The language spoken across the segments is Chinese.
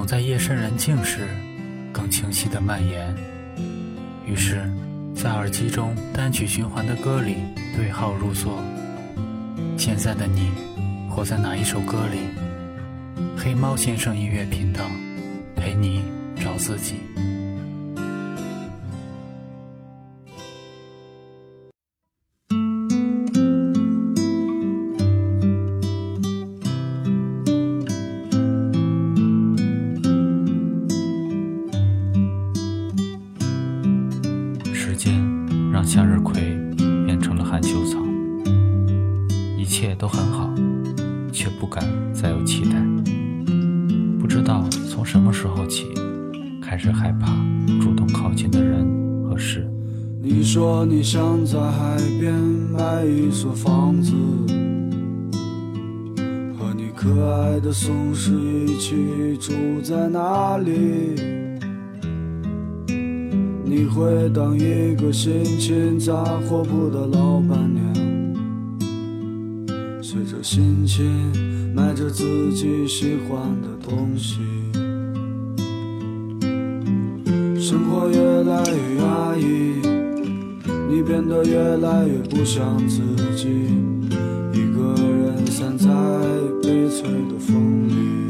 总在夜深人静时更清晰地蔓延。于是，在耳机中单曲循环的歌里对号入座。现在的你，活在哪一首歌里？黑猫先生音乐频道，陪你找自己。让向日葵变成了含羞草，一切都很好，却不敢再有期待。不知道从什么时候起，开始害怕主动靠近的人和事。你说你想在海边买一所房子，和你可爱的松狮一起住在那里。你会当一个心情杂货铺的老板娘，随着心情买着自己喜欢的东西。生活越来越压抑，你变得越来越不像自己，一个人散在悲催的风里。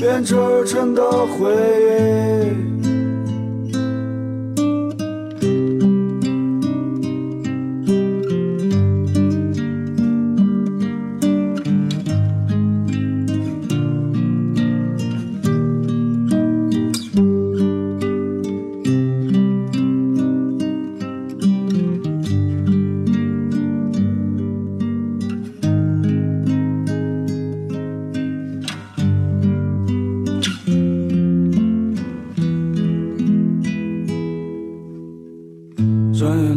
编织成的回忆。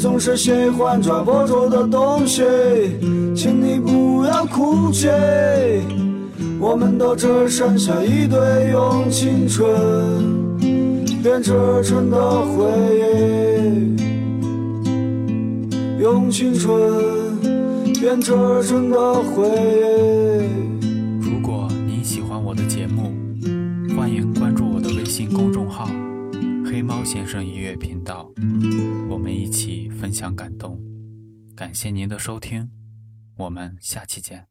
总是喜欢抓不住的东西，请你不要哭泣。我们都只剩下一堆用青春编织成的回忆，用青春编织成的回忆。如果你喜欢我的节目，欢迎关注我的微信公众号“黑猫先生音乐频道”，我们一起分享感动。感谢您的收听，我们下期见。